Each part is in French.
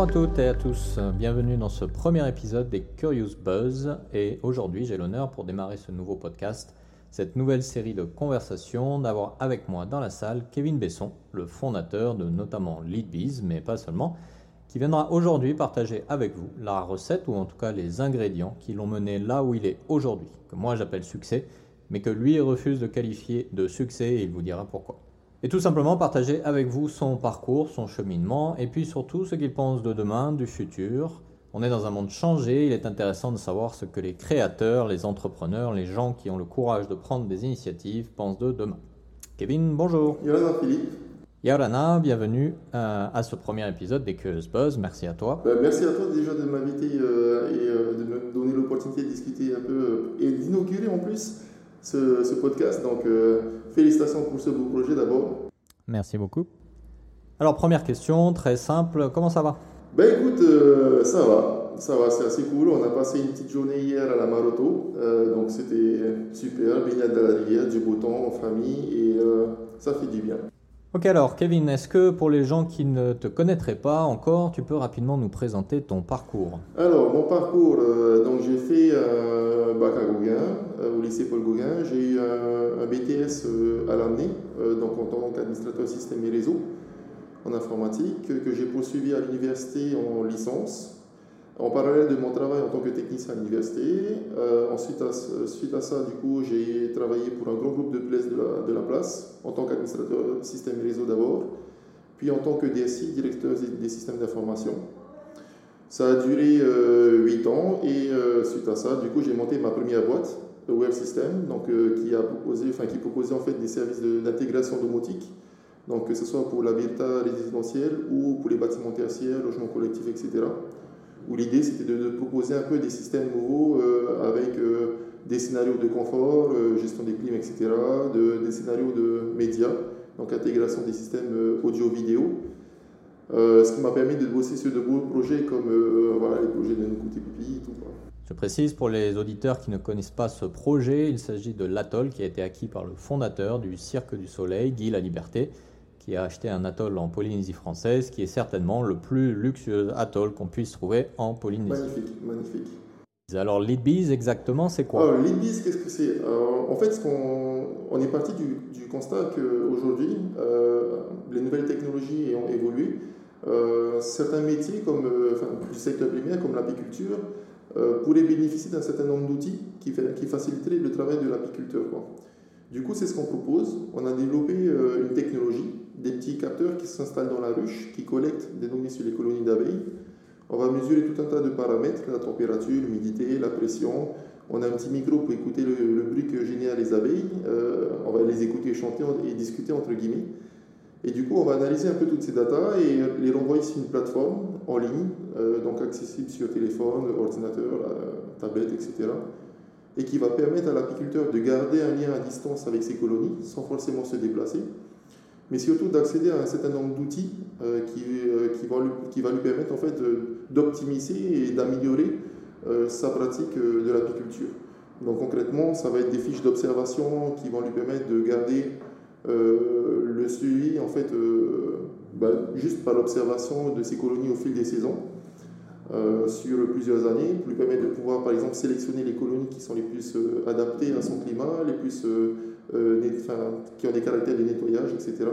Bonjour à toutes et à tous, bienvenue dans ce premier épisode des Curious Buzz et aujourd'hui j'ai l'honneur pour démarrer ce nouveau podcast, cette nouvelle série de conversations, d'avoir avec moi dans la salle Kevin Besson, le fondateur de notamment Leadbees, mais pas seulement, qui viendra aujourd'hui partager avec vous la recette ou en tout cas les ingrédients qui l'ont mené là où il est aujourd'hui, que moi j'appelle succès, mais que lui refuse de qualifier de succès et il vous dira pourquoi. Et tout simplement partager avec vous son parcours, son cheminement, et puis surtout ce qu'il pense de demain, du futur. On est dans un monde changé, il est intéressant de savoir ce que les créateurs, les entrepreneurs, les gens qui ont le courage de prendre des initiatives pensent de demain. Kevin, bonjour. Yorana Philippe. Yorana, bienvenue euh, à ce premier épisode des Curious Buzz. Merci à toi. Ben, merci à toi déjà de m'inviter euh, et euh, de me donner l'opportunité de discuter un peu et d'inaugurer en plus ce, podcast. Donc, euh, félicitations pour ce beau projet d'abord. Merci beaucoup. Alors, première question, très simple, comment ça va? Ben écoute, euh, ça va, ça va, c'est assez cool. On a passé une petite journée hier à la Maroto, euh, donc c'était super, baignade de la rivière, du beau temps en famille et ça fait du bien. Ok alors Kevin, est-ce que pour les gens qui ne te connaîtraient pas encore, tu peux rapidement nous présenter ton parcours? Alors mon parcours, euh, donc j'ai fait un bac à Gauguin, euh, au lycée Paul Gauguin, j'ai eu un, BTS euh, à l'année, donc en tant qu'administrateur système et réseau en informatique, que j'ai poursuivi à l'université en licence en parallèle de mon travail en tant que technicien à l'université. Euh, ensuite, à, suite à ça, du coup, j'ai travaillé pour un grand groupe de place de la, place, en tant qu'administrateur système réseau d'abord, puis en tant que DSI, directeur des systèmes d'information. Ça a duré euh, 8 ans et euh, suite à ça, du coup, j'ai monté ma première boîte, le Web System, donc, euh, qui, a proposé, enfin, qui proposait en fait des services d'intégration domotique, donc que ce soit pour l'habitat résidentiel ou pour les bâtiments tertiaires, logements collectifs, etc où l'idée c'était de, proposer un peu des systèmes nouveaux euh, avec euh, des scénarios de confort, euh, gestion des clims, etc., de, des scénarios de médias, donc intégration des systèmes audio-vidéo. ce qui m'a permis de bosser sur de beaux projets comme voilà, les projets de Nkouté Pipi et. Je précise pour les auditeurs qui ne connaissent pas ce projet, il s'agit de l'atoll qui a été acquis par le fondateur du Cirque du Soleil, Guy La Liberté, qui a acheté un atoll en Polynésie française, qui est certainement le plus luxueux atoll qu'on puisse trouver en Polynésie. Magnifique, magnifique. Alors, Leadbees, exactement, c'est quoi? Alors, Leadbees, qu'est-ce que c'est? En fait, on, on, est parti du, constat qu'aujourd'hui, euh, les nouvelles technologies ont évolué. Euh, certains métiers comme, euh, du secteur primaire, comme l'apiculture, euh, pourraient bénéficier d'un certain nombre d'outils qui, qui faciliteraient le travail de l'apiculteur. Du coup, c'est ce qu'on propose. On a développé une technologie des petits capteurs qui s'installent dans la ruche, qui collectent des données sur les colonies d'abeilles. On va mesurer tout un tas de paramètres, la température, l'humidité, la pression. On a un petit micro pour écouter le, bruit que génèrent les abeilles. Euh, on va les écouter chanter et discuter entre guillemets. Et du coup, on va analyser un peu toutes ces datas et les renvoyer sur une plateforme en ligne, euh, donc accessible sur téléphone, ordinateur, euh, tablette, etc. Et qui va permettre à l'apiculteur de garder un lien à distance avec ses colonies sans forcément se déplacer mais surtout d'accéder à un certain nombre d'outils euh, qui, euh, qui, va lui, permettre en fait d'optimiser et d'améliorer euh, sa pratique de l'apiculture. Donc concrètement, ça va être des fiches d'observation qui vont lui permettre de garder le suivi en fait bah, juste par l'observation de ses colonies au fil des saisons. Sur plusieurs années, pour lui permettre de pouvoir par exemple sélectionner les colonies qui sont les plus adaptées à son climat, les plus euh, qui ont des caractères de nettoyage, etc.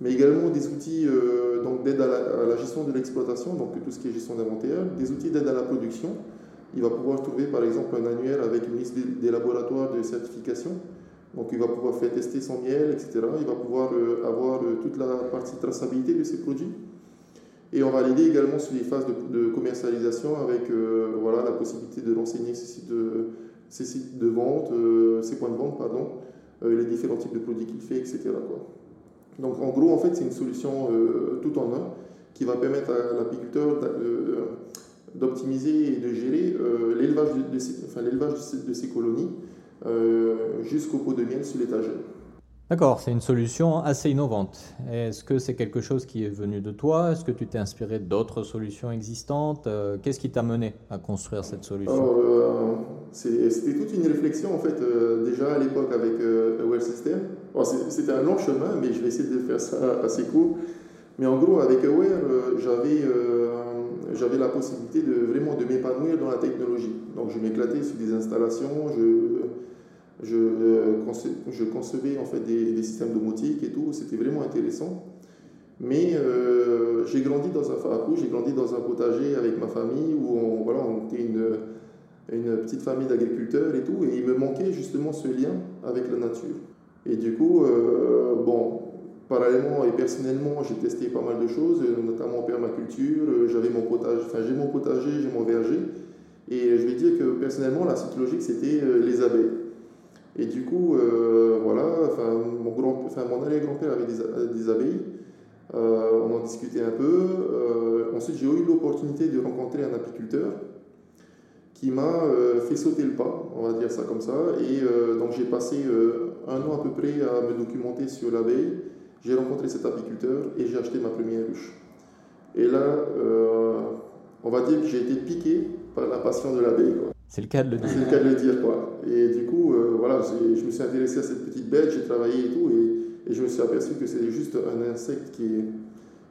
Mais également des outils euh, d'aide à, la gestion de l'exploitation, donc tout ce qui est gestion d'inventaire, des outils d'aide à la production. Il va pouvoir trouver par exemple un annuaire avec une liste des, laboratoires de certification. Donc il va pouvoir faire tester son miel, etc. Il va pouvoir euh, avoir toute la partie traçabilité de ses produits. Et on va l'aider également sur les phases de, commercialisation avec voilà, la possibilité de renseigner ses sites de, ses vente, ses points de vente, pardon, euh, les différents types de produits qu'il fait, etc. Donc en gros, en fait, c'est une solution euh, tout en un qui va permettre à l'apiculteur d'optimiser et de gérer euh, l'élevage de, de, de, ces colonies jusqu'au pot de miel sur l'étagère. D'accord, c'est une solution assez innovante. Est-ce que c'est quelque chose qui est venu de toi? Est-ce que tu t'es inspiré d'autres solutions existantes? Euh, Qu'est-ce qui t'a mené à construire cette solution? Euh, C'était toute une réflexion en fait, euh, déjà à l'époque avec Aware System. c'était un long chemin, mais je vais essayer de faire ça assez court. Mais en gros, avec Aware, j'avais la possibilité de vraiment de m'épanouir dans la technologie. Donc je m'éclatais sur des installations, je, je concevais en fait des, systèmes domotiques et tout, c'était vraiment intéressant. Mais j'ai grandi dans un j'ai grandi dans un potager avec ma famille où on, voilà, on était une, petite famille d'agriculteurs et tout, et il me manquait justement ce lien avec la nature. Et du coup, euh, bon, parallèlement et personnellement, j'ai testé pas mal de choses, notamment en permaculture. Euh, j'avais mon potager, enfin j'ai mon potager, j'ai mon verger. Et je vais dire que personnellement, la suite logique, c'était euh, les abeilles. Et du coup, voilà, enfin, mon, grand, enfin, mon arrière-grand-père avait des, des abeilles. on en discutait un peu. ensuite, j'ai eu l'opportunité de rencontrer un apiculteur qui m'a fait sauter le pas, on va dire ça comme ça. Et donc, j'ai passé un an à peu près à me documenter sur l'abeille. J'ai rencontré cet apiculteur et j'ai acheté ma première ruche. Et là, euh, on va dire que j'ai été piqué par la passion de l'abeille. C'est le cas de le dire. C'est le cas de le dire, quoi. Et du coup, euh, voilà, je me suis intéressé à cette petite bête, j'ai travaillé et tout, et, je me suis aperçu que c'est juste un insecte qui est,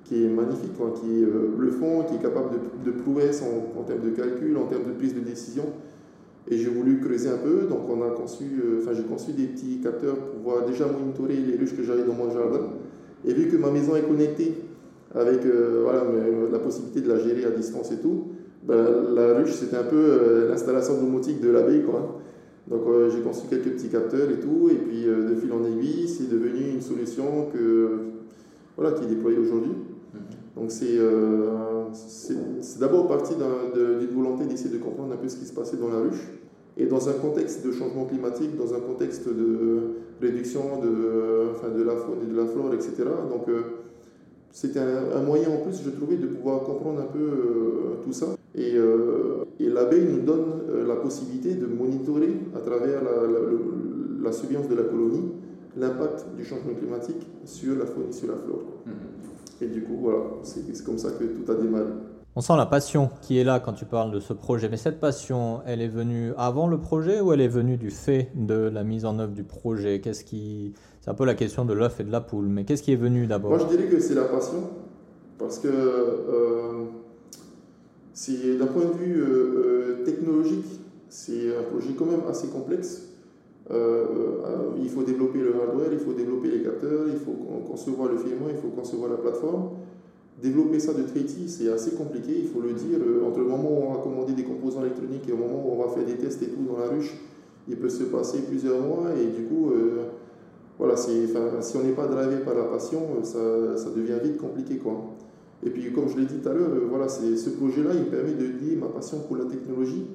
qui est magnifique, quoi, qui est euh, bluffant, qui est capable de, de prouesses en, termes de calcul, en termes de prise de décision. Et j'ai voulu creuser un peu, donc on a conçu, euh, enfin j'ai conçu des petits capteurs pour pouvoir déjà monitorer les ruches que j'avais dans mon jardin. Et vu que ma maison est connectée avec euh, voilà, la possibilité de la gérer à distance et tout, ben, la ruche c'était un peu euh, l'installation domotique de l'abeille. Quoi. Donc j'ai conçu quelques petits capteurs et tout, et puis de fil en aiguille, c'est devenu une solution que, voilà, qui est déployée aujourd'hui. Mm-hmm. Donc c'est c'est d'abord parti d'une volonté d'essayer de comprendre un peu ce qui se passait dans la ruche. Et dans un contexte de changement climatique, dans un contexte de réduction de, enfin de la faune et de la flore, etc. Donc euh, c'était un, moyen en plus, je trouvais, de pouvoir comprendre un peu euh, tout ça. Et, euh, et l'abeille nous donne la possibilité de monitorer à travers la, surveillance de la colonie l'impact du changement climatique sur la faune et sur la flore. Mm-hmm. Et du coup, voilà, c'est comme ça que tout a démarré. On sent la passion qui est là quand tu parles de ce projet. Mais cette passion, elle est venue avant le projet ou elle est venue du fait de la mise en œuvre du projet? Qu'est-ce qui, c'est un peu la question de l'œuf et de la poule. Mais qu'est-ce qui est venu d'abord Moi, je dirais que c'est la passion, parce que euh, d'un point de vue euh, euh, technologique, c'est un projet quand même assez complexe. Euh, il faut développer le hardware, il faut développer les capteurs, il faut concevoir le firmware, il faut concevoir la plateforme. Développer ça de traité, c'est assez compliqué, il faut le dire. Entre le moment où on va commander des composants électroniques et au moment où on va faire des tests et tout dans la ruche, il peut se passer plusieurs mois et du coup, voilà, si on n'est pas drivé par la passion, ça, ça, devient vite compliqué. Quoi. Et puis, comme je l'ai dit tout à l'heure, voilà, ce projet-là, il permet de lier ma passion pour la technologie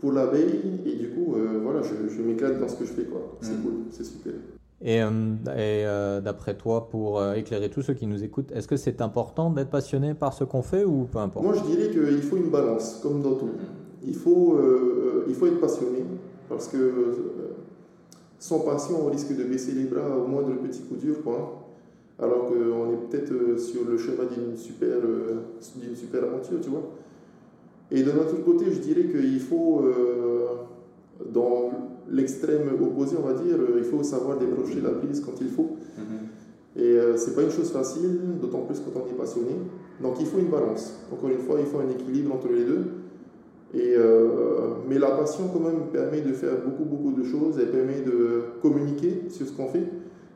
pour l'abeille et du coup euh, voilà je, je m'éclate dans ce que je fais c'est mm. cool c'est super et, euh, et euh, d'après toi pour éclairer tous ceux qui nous écoutent est-ce que c'est important d'être passionné par ce qu'on fait ou peu importe? Moi je dirais qu'il faut une balance comme dans tout il faut il faut être passionné parce que sans passion on risque de baisser les bras au moindre petit coup dur quoi alors qu'on est peut-être sur le chemin d'une super d'une super aventure tu vois et d'un autre côté, je dirais qu'il faut, euh, dans l'extrême opposé, on va dire, euh, il faut savoir débrancher la prise quand il faut. Mm-hmm. Et euh, c'est pas une chose facile, d'autant plus quand on est passionné. Donc il faut une balance. Encore une fois, il faut un équilibre entre les deux. Et, mais la passion, quand même, permet de faire beaucoup, beaucoup de choses. Elle permet de communiquer sur ce qu'on fait.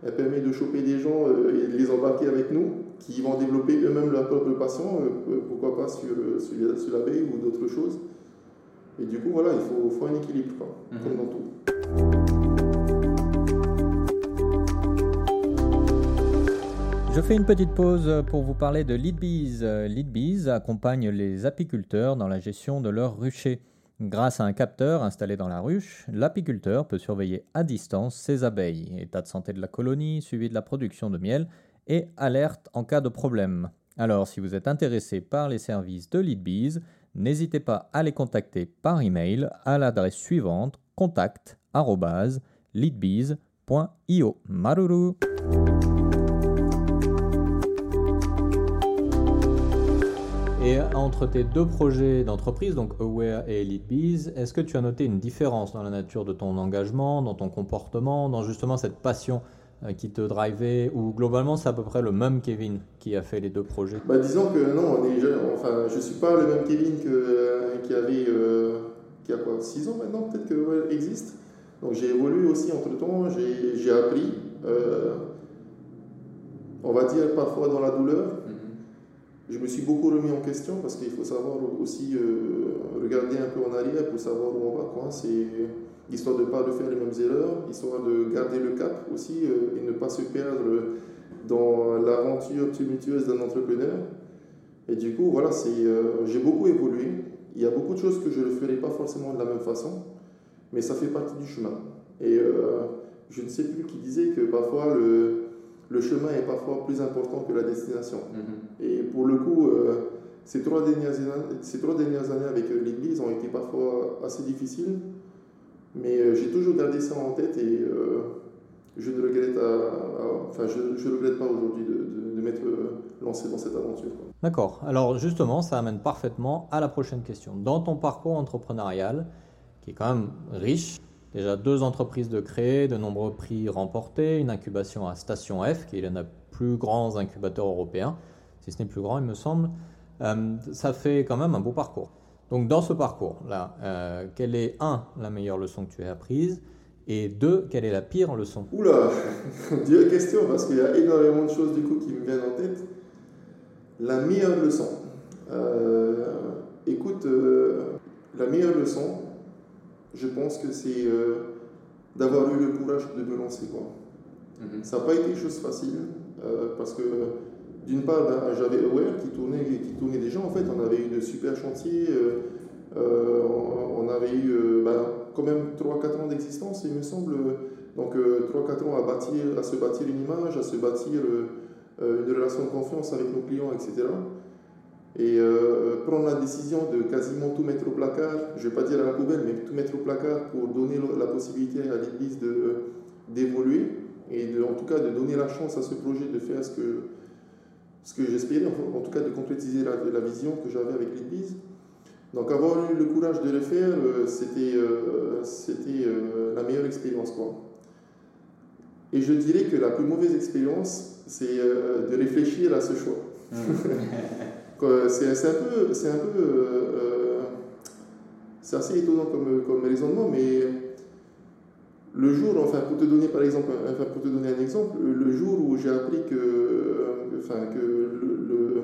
Elle permet de choper des gens et de les embarquer avec nous qui vont développer eux-mêmes leur propre passion, euh, euh, pourquoi pas sur, euh, sur, sur l'abeille ou d'autres choses. Et du coup, voilà, il faut, faut un équilibre, quoi, mhm. comme dans tout. Je fais une petite pause pour vous parler de Leadbees. Leadbees accompagne les apiculteurs dans la gestion de leurs ruchers. Grâce à un capteur installé dans la ruche, l'apiculteur peut surveiller à distance ses abeilles, état de santé de la colonie, suivi de la production de miel et alerte en cas de problème. Alors si vous êtes intéressé par les services de Leadbees, n'hésitez pas à les contacter par email à l'adresse suivante contact@leadbees.io. Maruru. Et entre tes deux projets d'entreprise, donc Aware et Leadbees, est-ce que tu as noté une différence dans la nature de ton engagement, dans ton comportement, dans justement cette passion euh, qui te drivait Ou globalement, c'est à peu près le même Kevin qui a fait les deux projets? Bah, Disons que non, on est, enfin, je ne suis pas le même Kevin euh, qui avait euh, qui a quoi 6 ans maintenant, peut-être que ouais, existe. Donc j'ai évolué aussi entre temps, j'ai appris, on va dire parfois dans la douleur. Je me suis beaucoup remis en question parce qu'il faut savoir aussi regarder un peu en arrière pour savoir où on va. Quoi. C'est histoire de ne pas refaire les mêmes erreurs, histoire de garder le cap aussi euh, et ne pas se perdre dans l'aventure tumultueuse d'un entrepreneur. Et du coup, voilà, c'est, euh, j'ai beaucoup évolué. Il y a beaucoup de choses que je ne ferai pas forcément de la même façon, mais ça fait partie du chemin. Et euh, je ne sais plus qui disait que parfois le, le chemin est parfois plus important que la destination. Mm-hmm. Et pour le coup, ces, trois dernières années, ces trois dernières années avec l'Église ont été parfois assez difficiles mais euh, j'ai toujours gardé ça en tête et euh, je ne regrette, enfin, je, je regrette pas aujourd'hui de, de, m'être euh, lancé dans cette aventure. D'accord. Alors justement, ça amène parfaitement à la prochaine question. Dans ton parcours entrepreneurial, qui est quand même riche, déjà deux entreprises de créer, de nombreux prix remportés, une incubation à Station F, qui est l'un des plus grands incubateurs européens, si ce n'est plus grand, il me semble. ça fait quand même un beau parcours. Donc dans ce parcours-là, euh, quelle est, un, la meilleure leçon que tu as apprise? Et deux, quelle est la pire leçon? Oula, Dieu question, parce qu'il y a énormément de choses du coup qui me viennent en tête. La meilleure leçon. Euh, écoute, euh, la meilleure leçon, je pense que c'est d'avoir eu le courage de me lancer. Quoi. Mhm. Ça n'a pas été chose facile, parce que d'une part, ben, j'avais Aware qui tournait, qui tournait déjà. En fait, on avait eu de super chantiers. Euh, euh, on, avait eu euh, ben, quand même 3-4 ans d'existence, il me semble. Donc, 3-4 ans à, bâtir, à se bâtir une image, à se bâtir une relation de confiance avec nos clients, etc. Et prendre la décision de quasiment tout mettre au placard, je ne vais pas dire à la poubelle, mais tout mettre au placard pour donner la possibilité à l'Église d'évoluer et en tout cas de donner la chance à ce projet de faire ce que, ce que j'espérais, en tout cas de concrétiser la, vision que j'avais avec l'Église. Donc avoir eu le courage de le faire, euh, c'était euh, c'était euh, la meilleure expérience. Quoi. Et je dirais que la plus mauvaise expérience, c'est de réfléchir à ce choix. C'est un peu... C'est un peu c'est assez étonnant comme, comme raisonnement, mais le jour, enfin pour te donner par exemple, enfin pour te donner un exemple, le jour où j'ai appris que, enfin, que le,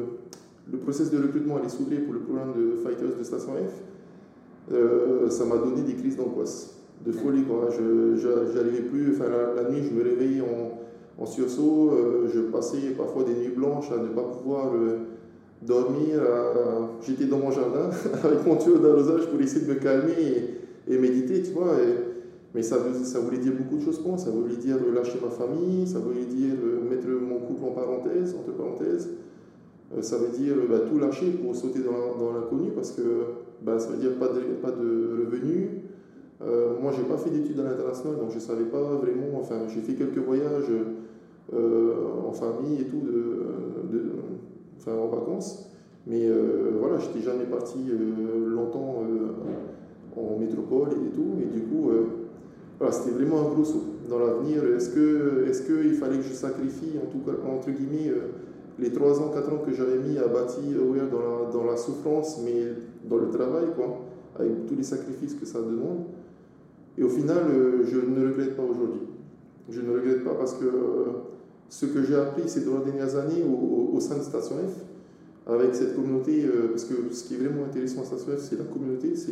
le, process de recrutement allait s'ouvrir pour le programme de Fighters de Station F, euh, ça m'a donné des crises d'angoisse, de folie. Quoi. Je n'arrivais plus, enfin la, nuit je me réveillais en, en sursaut, euh, je passais parfois des nuits blanches à ne pas pouvoir euh, dormir. J'étais dans mon jardin avec mon tuyau d'arrosage pour essayer de me calmer et, méditer, tu vois. Et, mais ça, ça voulait dire beaucoup de choses pour moi. Ça voulait dire lâcher ma famille, ça voulait dire euh, mettre mon couple en parenthèse, entre parenthèses. Euh, ça veut dire bah, tout lâcher pour sauter dans l'inconnu parce que bah, ça veut dire pas de, pas de revenus. Euh, moi, j'ai pas fait d'études à l'international, donc je savais pas vraiment. Enfin, j'ai fait quelques voyages euh, en famille et tout, de, en vacances. Mais voilà, j'étais jamais parti longtemps en métropole et tout. Et du coup, c'était vraiment un gros saut dans l'avenir. Est-ce qu'il est qu'il fallait que je sacrifie, en tout cas, entre guillemets, euh, les 3 ans, 4 ans que j'avais mis à bâtir dans, la, dans la souffrance, mais dans le travail, quoi, avec tous les sacrifices que ça demande. Et au final, euh, je ne regrette pas aujourd'hui. Je ne regrette pas parce que euh, ce que j'ai appris ces trois dernières années au, au sein de Station F, avec cette communauté, euh, parce que ce qui est vraiment intéressant à Station F, c'est la communauté, ce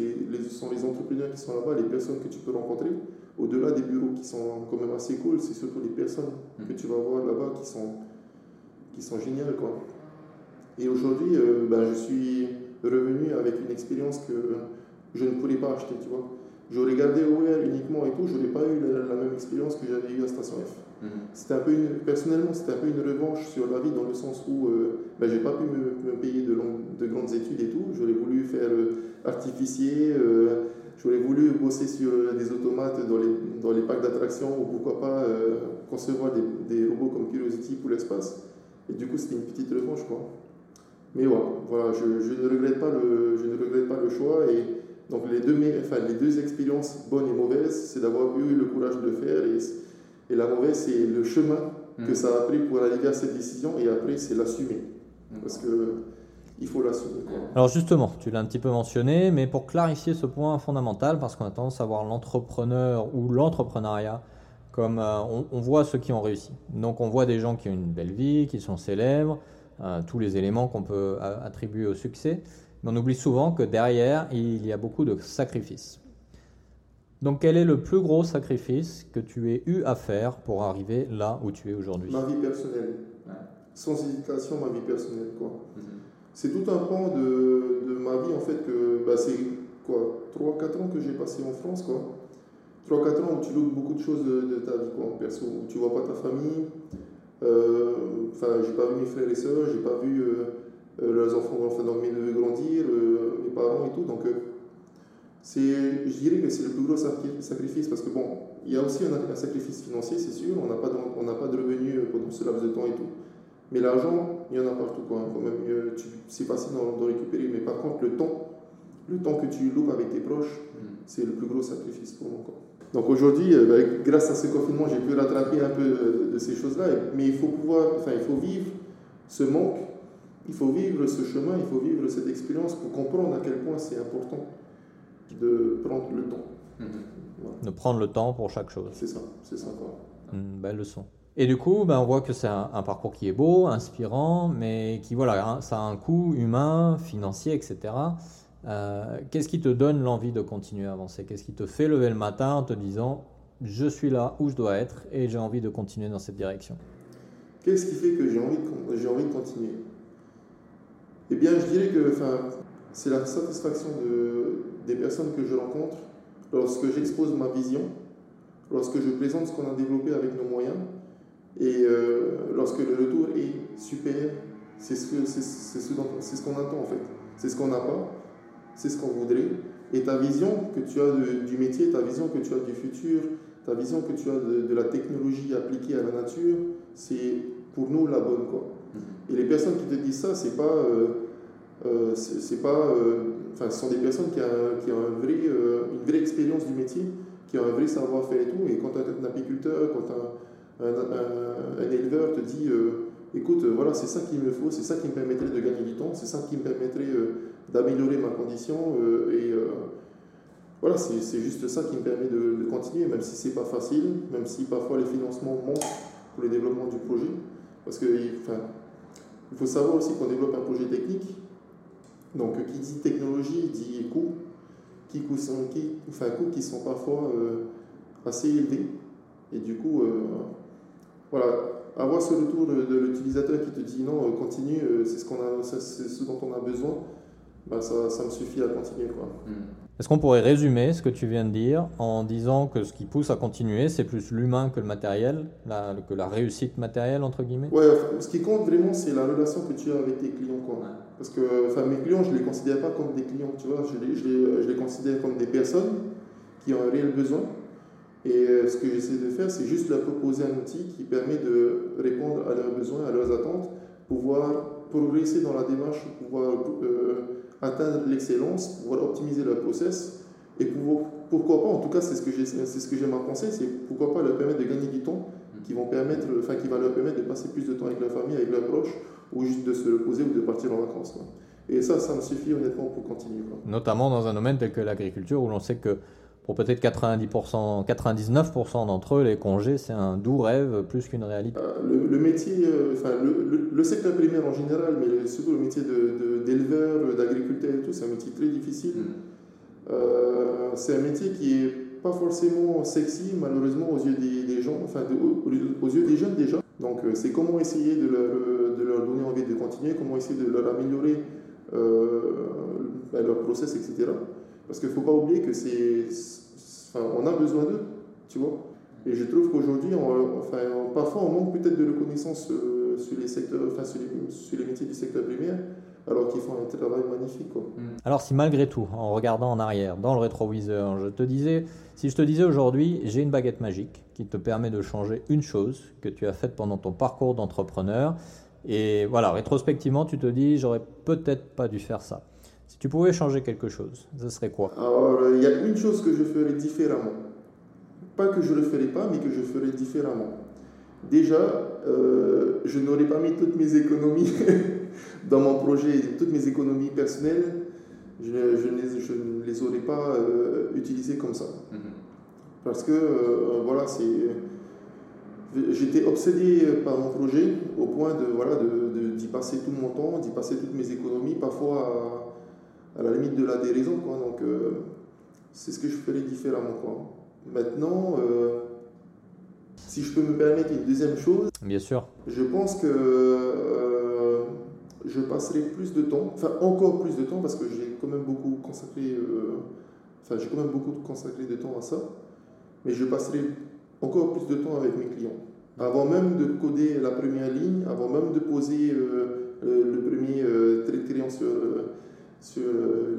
sont les entrepreneurs qui sont là-bas, les personnes que tu peux rencontrer. Au-delà des bureaux qui sont quand même assez cool, c'est surtout les personnes que tu vas voir là-bas qui sont, qui sont géniales. Quoi. Et aujourd'hui, euh, ben, je suis revenu avec une expérience que je ne pourrais pas acheter, tu vois. J'aurais gardé OER uniquement et tout, je n'aurais pas eu la, même expérience que j'avais eu à Station F. Mhm. C'était un peu une, personnellement, c'était un peu une revanche sur la vie dans le sens où euh, ben, j'ai pas pu me, payer de, de, grandes études et tout. J'aurais voulu faire euh, artificier, euh, j'aurais voulu bosser sur des automates dans les, dans les parcs d'attractions ou pourquoi pas concevoir des, robots comme Curiosity pour l'espace. Et du coup, c'était une petite revanche. Mais voilà, je, je, ne regrette pas le, je ne regrette pas le choix et donc les deux, les deux expériences bonnes et mauvaises, c'est d'avoir eu le courage de le faire Et la mauvaise, c'est le chemin que ça a pris pour arriver à cette décision, et après, c'est l'assumer. Parce que il faut l'assumer. Alors justement, tu l'as un petit peu mentionné, mais pour clarifier ce point fondamental, parce qu'on a tendance à voir l'entrepreneur ou l'entrepreneuriat comme euh, on, voit ceux qui ont réussi. Donc on voit des gens qui ont une belle vie, qui sont célèbres, euh, tous les éléments qu'on peut attribuer au succès, mais on oublie souvent que derrière, il y a beaucoup de sacrifices. Donc quel est le plus gros sacrifice que tu aies eu à faire pour arriver là où tu es aujourd'hui? Ma vie personnelle. Sans hésitation, ma vie personnelle. quoi. Mhm. C'est tout un pan de, de, ma vie en fait que bah, c'est quoi 3-4 ans que j'ai passé en France quoi. 3-4 ans où tu loupes beaucoup de choses de, ta vie quoi, en perso, où tu vois pas ta famille. Euh, enfin, j'ai pas vu mes frères et sœurs, j'ai pas vu euh, euh, leurs enfants, enfin, donc mes neveux grandir, mes parents et tout. Donc c'est, je dirais que c'est le plus gros sacrifice parce que bon, il y a aussi un, sacrifice financier, c'est sûr, on n'a pas, de, on n'a pas de revenus euh, pendant ce laps de temps et tout. Mais l'argent, il y en a partout, quoi. Quand même, euh, c'est facile d'en, récupérer. Mais par contre, le temps, le temps que tu loupes avec tes proches, mm. c'est le plus gros sacrifice pour moi. Quoi. Donc aujourd'hui, euh, bah, grâce à ce confinement, j'ai pu rattraper un peu de ces choses-là. Mais il faut pouvoir, enfin, il faut vivre ce manque, il faut vivre ce chemin, il faut vivre cette expérience pour comprendre à quel point c'est important de prendre le temps. Mhm. De prendre le temps pour chaque chose. C'est ça, c'est ça. Une belle leçon. Et du coup, ben, on voit que c'est un, parcours qui est beau, inspirant, mais qui, voilà, ça a un coût humain, financier, etc. Euh, qu'est-ce qui te donne l'envie de continuer à avancer? Qu'est-ce qui te fait lever le matin en te disant je suis là où je dois être et j'ai envie de continuer dans cette direction? Qu'est-ce qui fait que j'ai envie, de, envie de continuer? Eh bien, je dirais que c'est la satisfaction de, des personnes que je rencontre lorsque j'expose ma vision, lorsque je présente ce qu'on a développé avec nos moyens, et euh, lorsque le retour est super, c'est ce qu'on c'est, c'est ce qu'on attend en fait. C'est ce qu'on n'a pas, c'est ce qu'on voudrait. Et ta vision que tu as du métier, ta vision que tu as du futur, ta vision que tu as de, la technologie appliquée à la nature, c'est pour nous la bonne. Quoi. Mm-hmm. Et les personnes qui te disent ça, c'est pas... Euh, euh, c'est pas, euh, ce sont des personnes qui ont, qui ont euh, une vraie expérience du métier, qui ont un vrai savoir-faire et tout. Et quand un apiculteur, quand un, un, un, éleveur te dit écoute, voilà, c'est ça qu'il me faut, c'est ça qui me permettrait de gagner du temps, c'est ça qui me permettrait d'améliorer ma condition. et voilà, c'est juste ça qui me permet de, de continuer, même si c'est pas facile, même si parfois les financements manquent pour le développement du projet. Parce que, enfin, il faut savoir aussi qu'on développe un projet technique, donc, qui dit technologie dit coûts, qui, sont, qui, coûts qui sont parfois euh, assez élevés. Et du coup, euh, voilà, avoir ce retour de, l'utilisateur qui te dit non, euh, continue, c'est ce, ce dont on a besoin, bah, ça, ça me suffit à continuer. Quoi. Hmm. Est-ce qu'on pourrait résumer ce que tu viens de dire en disant que ce qui pousse à continuer, c'est plus l'humain que le matériel, la, que la réussite matérielle, entre guillemets? Ouais, ce qui compte vraiment, c'est la relation que tu as avec tes clients. Quoi. Parce que enfin, mes clients, je ne les considère pas comme des clients, tu vois, je les, je les, je les considère comme des personnes qui ont un réel besoin. Et euh, ce que j'essaie de faire, c'est juste leur proposer un outil qui permet de répondre à leurs besoins, à leurs attentes, pouvoir progresser dans la démarche, pouvoir euh, atteindre l'excellence, pouvoir optimiser leur process et pouvoir, pourquoi pas, en tout cas c'est ce que j'aime à penser, c'est pourquoi pas leur permettre de gagner du temps qui, vont permettre, enfin, qui va leur permettre de passer plus de temps avec leur famille, avec leurs proches, ou juste de se reposer ou de partir en vacances. Et ça, ça me suffit honnêtement pour continuer. Notamment dans un domaine tel que l'agriculture où l'on sait que pour peut-être 90%, 99% d'entre eux, les congés, c'est un doux rêve plus qu'une réalité. Euh, le, métier, euh, enfin, le, le, secteur primaire en général, mais surtout le métier d'éleveur, de, d'agriculteur et tout, c'est un métier très difficile. Mm. Euh, c'est un métier qui est pas forcément sexy, malheureusement, aux yeux des, gens, enfin, aux, yeux des jeunes déjà. Donc, c'est comment essayer de leur, de leur, donner envie de continuer, comment essayer de leur améliorer ben, leur process, etc. Parce qu'il ne faut pas oublier que c'est. Enfin, on a besoin d'eux, tu vois. Et je trouve qu'aujourd'hui, enfin, parfois, on manque peut-être de reconnaissance euh, sur, les secteurs, enfin, sur, les, métiers du secteur primaire, alors qu'ils font un travail magnifique. Quoi. Mm. Alors, si malgré tout, en regardant en arrière, dans le rétroviseur, je te disais, si je te disais aujourd'hui, j'ai une baguette magique qui te permet de changer une chose que tu as faite pendant ton parcours d'entrepreneur, et voilà, rétrospectivement, tu te dis, j'aurais peut-être pas dû faire ça. Si tu pouvais changer quelque chose, ce serait quoi? Alors, il y a une chose que je ferais différemment. pas que je ne le ferai pas, mais que je ferai différemment. Déjà, euh, je n'aurais pas mis toutes mes économies dans mon projet, toutes mes économies personnelles, je, ne les aurais pas euh, utilisées comme ça. Mhm. Parce que, euh, voilà, c'est. J'étais obsédé par mon projet au point de voilà d'y de, passer tout mon temps, d'y passer toutes mes économies, parfois à, la limite de la déraison. Quoi. Donc, c'est ce que je ferais différemment. Quoi. Maintenant, si je peux me permettre une deuxième chose, bien sûr, je pense que euh, je passerai plus de temps, enfin encore plus de temps, parce que j'ai quand même beaucoup consacré, euh, enfin j'ai quand même beaucoup consacré de temps à ça, mais je passerai encore plus de temps avec mes clients. Avant même de coder la première ligne, avant même de poser euh, le premier trait de crayon sur, sur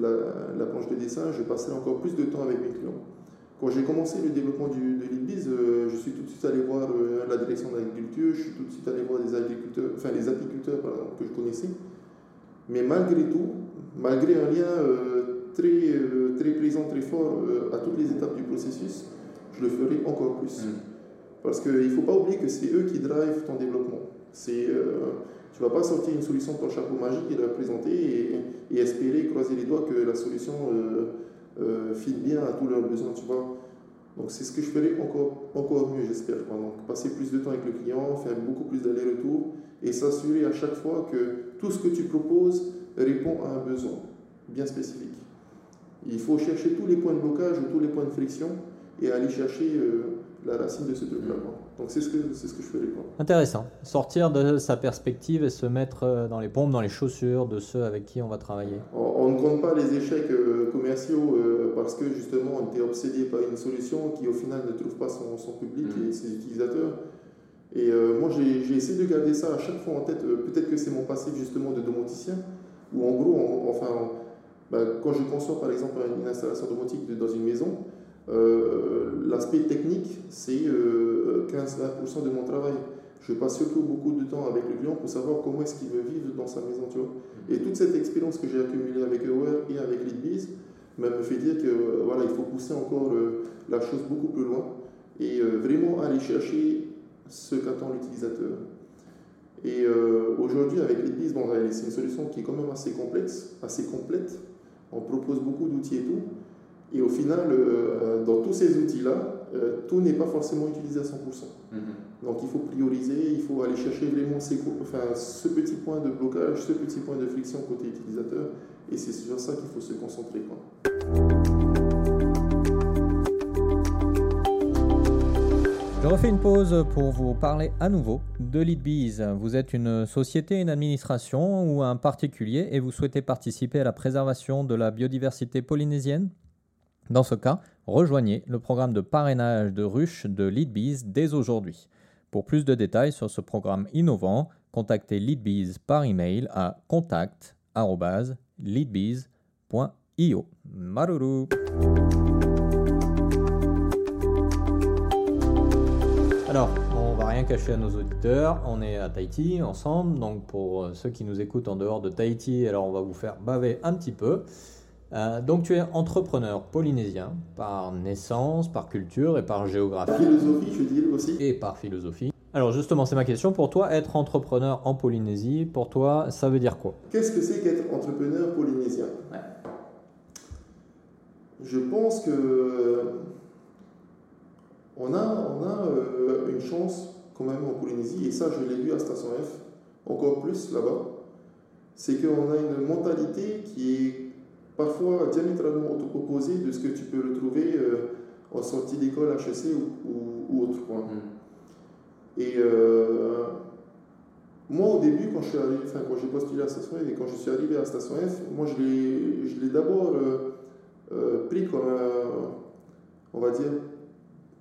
la, la planche de dessin, je passerai encore plus de temps avec mes clients. Quand j'ai commencé le développement du, de l'IBIS, euh, je suis tout de suite allé voir euh, la direction de l'agriculture, je suis tout de suite allé voir des agriculteurs, enfin les apiculteurs que je connaissais. Mais malgré tout, malgré un lien euh, très, très présent, très fort à toutes les étapes du processus, je le ferai encore plus. Mm. Parce qu'il ne faut pas oublier que c'est eux qui drivent ton développement. C'est, tu ne vas pas sortir une solution de ton chapeau magique et la présenter et, espérer, croiser les doigts que la solution euh, fit bien à tous leurs besoins, tu vois. Donc c'est ce que je ferai encore, encore mieux, j'espère. Donc passer plus de temps avec le client, faire beaucoup plus d'allers-retours et s'assurer à chaque fois que tout ce que tu proposes répond à un besoin bien spécifique. Il faut chercher tous les points de blocage ou tous les points de friction et aller chercher euh, la racine de ce truc-là. Donc c'est ce, que, ce que je ferai. Quoi. Intéressant. Sortir de sa perspective et se mettre euh, dans les pompes, dans les chaussures de ceux avec qui on va travailler. On, ne compte pas les échecs euh, commerciaux euh, parce que justement on était obsédé par une solution qui au final ne trouve pas son, son public mm. et ses utilisateurs. Et moi j'ai, essayé de garder ça à chaque fois en tête. peut-être que c'est mon passif justement de domoticien, où en gros, enfin, bah, quand je conçois par exemple une installation domotique dans une maison, l'aspect technique, c'est 15-20% euh, de mon travail. Je passe surtout beaucoup de temps avec le client pour savoir comment est-ce qu'il veut vivre dans sa maison. Tu vois. Et toute cette expérience que j'ai accumulée avec Aware et avec Leadbiz me fait dire que euh, voilà, il faut pousser encore la chose beaucoup plus loin et vraiment aller chercher ce qu'attend l'utilisateur. Et aujourd'hui, avec Leadbiz, bon, c'est une solution qui est quand même assez complexe, assez complète. On propose beaucoup d'outils et tout. Et au final, euh, dans tous ces outils-là, euh, tout n'est pas forcément utilisé à 100%. Mm-hmm. Donc il faut prioriser, il faut aller chercher vraiment enfin, ce petit point de blocage, ce petit point de friction côté utilisateur. Et c'est sur ça qu'il faut se concentrer. Quoi. Je refais une pause pour vous parler à nouveau de LeadBees. Vous êtes une société, une administration ou un particulier et vous souhaitez participer à la préservation de la biodiversité polynésienne? Dans ce cas, rejoignez le programme de parrainage de ruches de Leadbees dès aujourd'hui. Pour plus de détails sur ce programme innovant, contactez Leadbees par email à contact@leadbees.io. Maruru. Alors, on va rien cacher à nos auditeurs, on est à Tahiti ensemble, donc pour ceux qui nous écoutent en dehors de Tahiti, alors on va vous faire baver un petit peu. Euh, donc tu es entrepreneur polynésien par naissance, par culture et par géographie. Par philosophie, je dis aussi. Et par philosophie. Alors justement, c'est ma question. Pour toi, être entrepreneur en Polynésie, pour toi, ça veut dire quoi? Qu'est-ce que c'est qu'être entrepreneur polynésien? Je pense que on a, on a euh, une chance quand même en Polynésie, et ça je l'ai vu à Station F, encore plus là-bas, c'est qu'on a une mentalité qui est parfois diamétralement opposé de ce que tu peux retrouver euh, en sortie d'école HEC ou, ou, autre. point mm. Et euh, moi, au début, quand je suis arrivé, enfin, quand j'ai postulé à Station F et quand je suis arrivé à Station F, moi, je l'ai d'abord euh, pris comme, on va dire,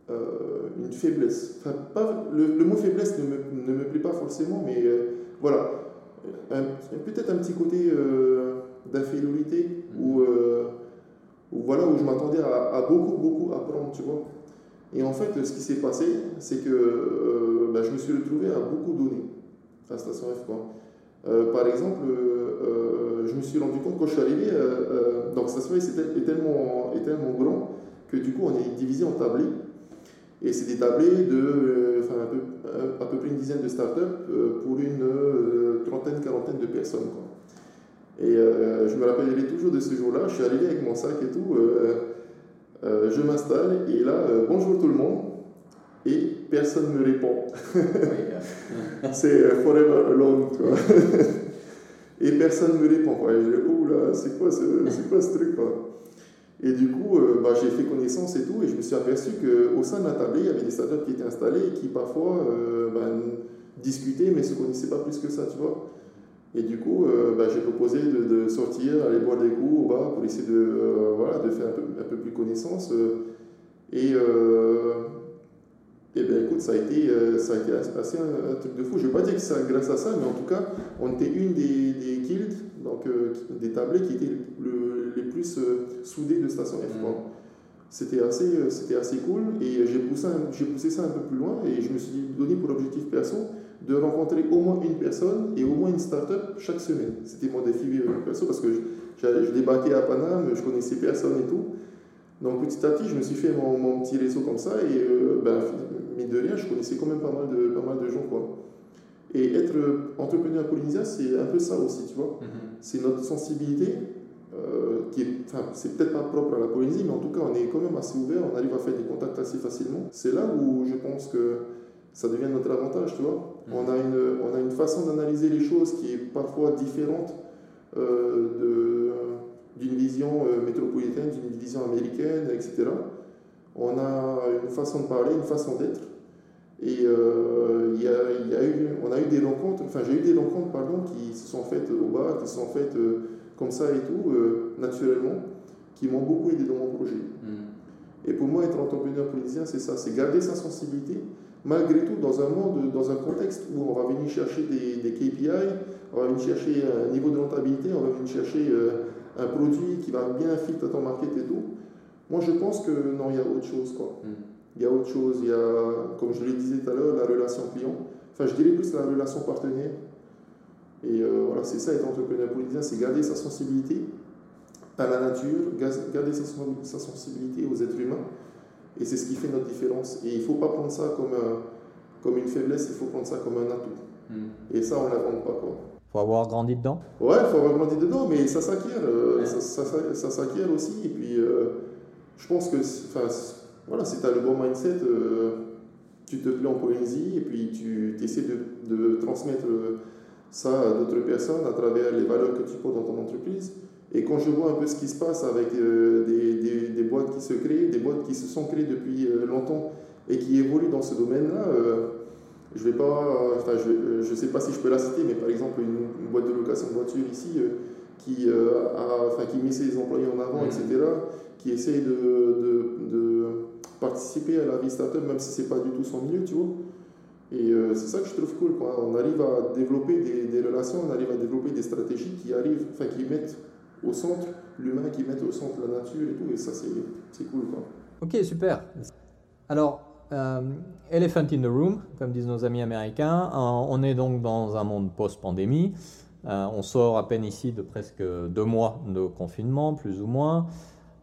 une faiblesse. Enfin, pas, le, mot faiblesse ne me, ne me, plaît pas forcément, mais voilà, peut-être un petit côté d'infériorité où, euh, voilà, où je m'attendais à, beaucoup, beaucoup apprendre, tu vois. Et en fait, ce qui s'est passé, c'est que euh, bah, je me suis retrouvé à beaucoup donner à Station F. Quoi. Euh, par exemple, je me suis rendu compte quand je suis arrivé, donc Station F est, tellement, est tellement grand que du coup on est divisé en tablés. Et c'est des tablés de enfin, un peu, à peu près une dizaine de startups pour une trentaine, quarantaine de personnes. Et je me rappellerai toujours de ce jour-là. Je suis arrivé avec mon sac et tout. je m'installe et là, bonjour tout le monde et personne ne me répond. c'est euh, forever alone, tu vois. et personne ne me répond. Quoi. Et je dis, oh là, c'est quoi, ce, quoi ce truc quoi? Et du coup, euh, bah, j'ai fait connaissance et tout, et je me suis aperçu qu'au sein de la table, il y avait des startups qui étaient installés et qui parfois euh, bah, discutaient, mais ne se connaissaient pas plus que ça, tu vois. Et du coup, bah, j'ai proposé de, sortir, aller boire des coups au bar pour essayer de, voilà, de faire un peu, un peu plus connaissance. et et eh bien écoute, ça a été, euh, ça a été assez un, truc de fou. Je ne vais pas dire que c'est grâce à ça, mais en tout cas, on était une des, des guildes, donc euh, des tablés qui étaient les plus euh, soudés de Station F. Mm. C'était assez, c'était assez cool et j'ai poussé, j'ai poussé ça un peu plus loin et je me suis donné pour objectif perso de rencontrer au moins une personne et au moins une start-up chaque semaine. C'était mon défi perso parce que je, je débarquais à Paname, je connaissais personne et tout. Donc petit à petit, je me suis fait mon, mon petit réseau comme ça et ben, mine de rien, je connaissais quand même pas mal de, pas mal de gens. Quoi. Et être entrepreneur polynésien, c'est un peu ça aussi, tu vois. Mhm. C'est notre sensibilité, euh, qui est, enfin, c'est peut-être pas propre à la Polynésie, mais en tout cas, on est quand même assez ouvert, on arrive à faire des contacts assez facilement. C'est là où je pense que ça devient notre avantage, tu vois. Mhm. On, a une, on a une façon d'analyser les choses qui est parfois différente euh, d'une vision euh, métropolitaine, d'une vision américaine, etc on a une façon de parler, une façon d'être. Et euh, y a, eu, on a eu des rencontres, enfin j'ai eu des rencontres pardon, qui se sont faites au bar, qui se sont faites euh, comme ça et tout, euh, naturellement, qui m'ont beaucoup aidé dans mon projet. Mm. Et pour moi, être entrepreneur polynésien, c'est ça, c'est garder sa sensibilité, malgré tout, dans un monde, dans un contexte où on va venir chercher des, des KPI, on va venir chercher un niveau de rentabilité, on va venir chercher un produit qui va bien fit à ton market et tout. Moi, je pense que non, il y a autre chose. Quoi. Hmm. Il y a autre chose. Il y a, comme je le disais tout à l'heure, la relation client. Enfin, je dirais plus la relation partenaire. Et euh, voilà, c'est ça être entrepreneur polynésien, c'est garder sa sensibilité à la nature, garder sa, sensibilité aux êtres humains. Et c'est ce qui fait notre différence. Et il ne faut pas prendre ça comme, comme une faiblesse, il faut prendre ça comme un atout. Hmm. Et ça, on ne l'invente pas. Quoi. faut avoir grandi dedans Ouais, il faut avoir grandi dedans, mais ça s'acquiert. Euh, ça, ça, s'acquiert aussi. Et puis, euh, je pense que voilà, si tu as le bon mindset, euh, tu te plais en Polynésie et puis tu essaies de, de, transmettre ça à d'autres personnes à travers les valeurs que tu portes dans ton entreprise. Et quand je vois un peu ce qui se passe avec euh, des, des, des, boîtes qui se créent, des boîtes qui se sont créées depuis longtemps et qui évoluent dans ce domaine-là, je vais pas, enfin, je ne sais pas si je peux la citer, mais par exemple une, une boîte de location de voiture ici qui, a, enfin, qui met ses employés en avant, etc qui essaye de, de, de, participer à la vie startup, même si c'est pas du tout son milieu, tu vois. Et euh, c'est ça que je trouve cool, quoi. On arrive à développer des, des, relations, on arrive à développer des stratégies qui arrivent, enfin qui mettent au centre l'humain, qui mettent au centre la nature et tout, et ça c'est cool, quoi. Ok, super. Alors, euh, elephant in the room, comme disent nos amis américains, on est donc dans un monde post-pandémie. Euh, on sort à peine ici de presque deux mois de confinement, plus ou moins.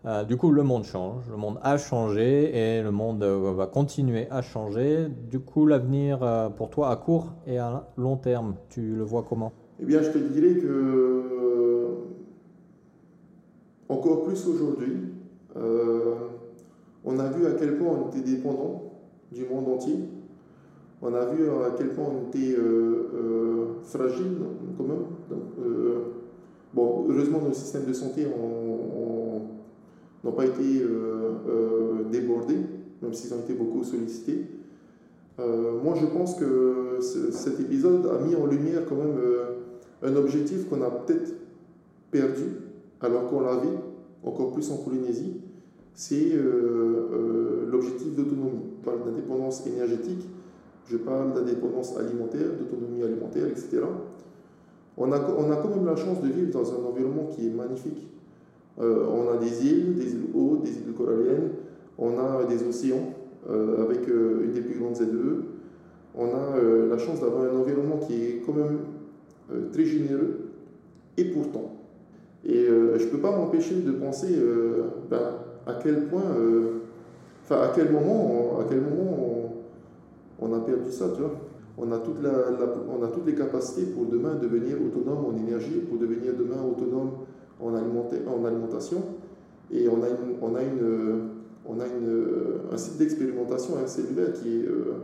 Euh, du coup, le monde change, le monde a changé et le monde euh, va continuer à changer. Du coup, l'avenir euh, pour toi à court et à long terme, tu le vois comment? Eh bien, je te dirais que encore plus aujourd'hui, on a vu à quel point on était dépendant du monde entier. On a vu à quel point on était fragile quand même. bon, heureusement, nos systèmes de santé ont n'ont pas été euh, euh, débordés, même s'ils ont été beaucoup sollicités. Euh, moi, je pense que cet épisode a mis en lumière quand même un objectif qu'on a peut-être perdu alors qu'on l'avait, encore plus en Polynésie, c'est l'objectif d'autonomie. Je parle d'indépendance énergétique, je parle d'indépendance alimentaire, d'autonomie alimentaire, etc. On a, on quand même la chance de vivre dans un environnement qui est magnifique. Euh, on a des îles, des îles hautes, des îles coralliennes, on a des océans euh, avec euh, une des plus grandes ZE. On a la chance d'avoir un environnement qui est quand même très généreux et pourtant. Et je ne peux pas m'empêcher de penser ben, à quel point Enfin, à quel moment, à quel moment on, a perdu ça, tu vois on a, toute la, on a toutes les capacités pour demain devenir autonome en énergie, pour devenir demain autonome en, en alimentation. Et on a, une, on a, une, on a une, un site d'expérimentation un cellulaire qui est, euh,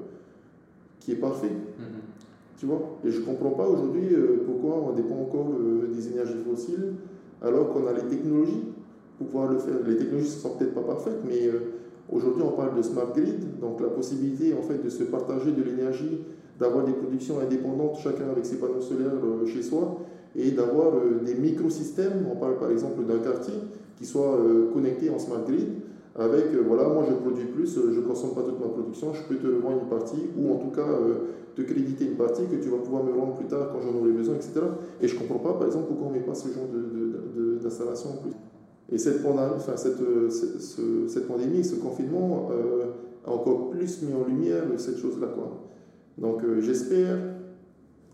qui est parfait. Mm-hmm. Tu vois Et je ne comprends pas aujourd'hui euh, pourquoi on dépend encore euh, des énergies fossiles alors qu'on a les technologies pour pouvoir le faire. Les technologies ne sont peut-être pas parfaites, mais aujourd'hui on parle de smart grid, donc la possibilité en fait de se partager de l'énergie, d'avoir des productions indépendantes, chacun avec ses panneaux solaires chez soi, et d'avoir des microsystèmes. On parle par exemple d'un quartier qui soit connecté en smart grid avec, euh, voilà, moi je produis plus, euh, je ne consomme pas toute ma production, je peux te revendre une partie, ou en tout cas euh, te créditer une partie que tu vas pouvoir me rendre plus tard quand j'en aurai besoin, etc. Et je ne comprends pas, par exemple, pourquoi on ne met pas ce genre de, Et cette, pandémie, ce, confinement a encore plus mis en lumière cette chose-là. Donc j'espère,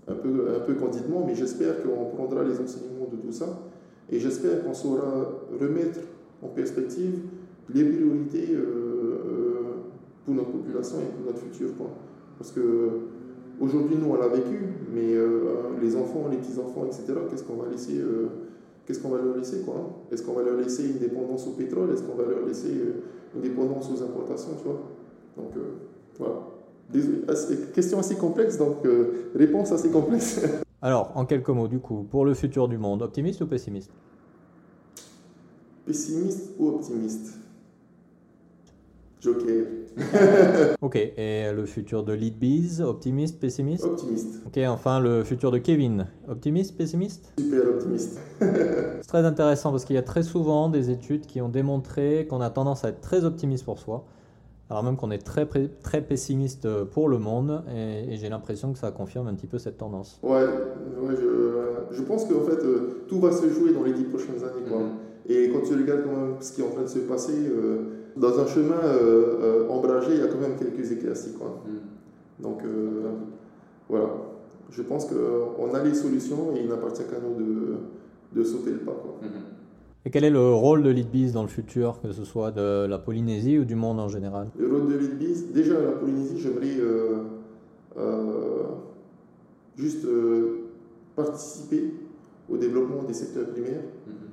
un peu, un peu candidement, mais j'espère qu'on prendra les enseignements de tout ça, et j'espère qu'on saura remettre en perspective les priorités euh, euh, pour notre population et pour notre futur. Quoi. Parce que aujourd'hui, nous, on l'a vécu, mais euh, les enfants, les petits-enfants, etc., qu'est-ce qu'on va laisser Qu'est-ce qu'on va leur laisser quoi hein? Est-ce qu'on va leur laisser une dépendance au pétrole? Est-ce qu'on va leur laisser une dépendance aux importations tu vois? Donc voilà. question assez complexe, donc réponse assez complexe. Alors, en quelques mots, du coup, pour le futur du monde, optimiste ou pessimiste? Pessimiste ou optimiste? Joker. ok, et le futur de Leadbees, optimiste, pessimiste? Optimiste. Ok, enfin le futur de Kevin, optimiste, pessimiste? Super optimiste. C'est très intéressant parce qu'il y a très souvent des études qui ont démontré qu'on a tendance à être très optimiste pour soi, alors même qu'on est très, très pessimiste pour le monde, et, j'ai l'impression que ça confirme un petit peu cette tendance. Ouais, je, je, pense qu'en fait, euh, tout va se jouer dans les dix prochaines années. Quoi. Mm-hmm. Et quand tu regardes quand même ce qui est en train de se passer... Euh, dans un chemin euh, euh, ombragé, il y a quand même quelques éclaircies. Quoi. Mm. Donc euh, voilà, je pense qu'on a les solutions et il n'appartient qu'à nous de, de, sauter le pas. Quoi. Mm-hmm. Et quel est le rôle de Leadbees dans le futur, que ce soit de la Polynésie ou du monde en général? Le rôle de Leadbees, déjà la Polynésie, j'aimerais juste participer au développement des secteurs primaires. Mm-hmm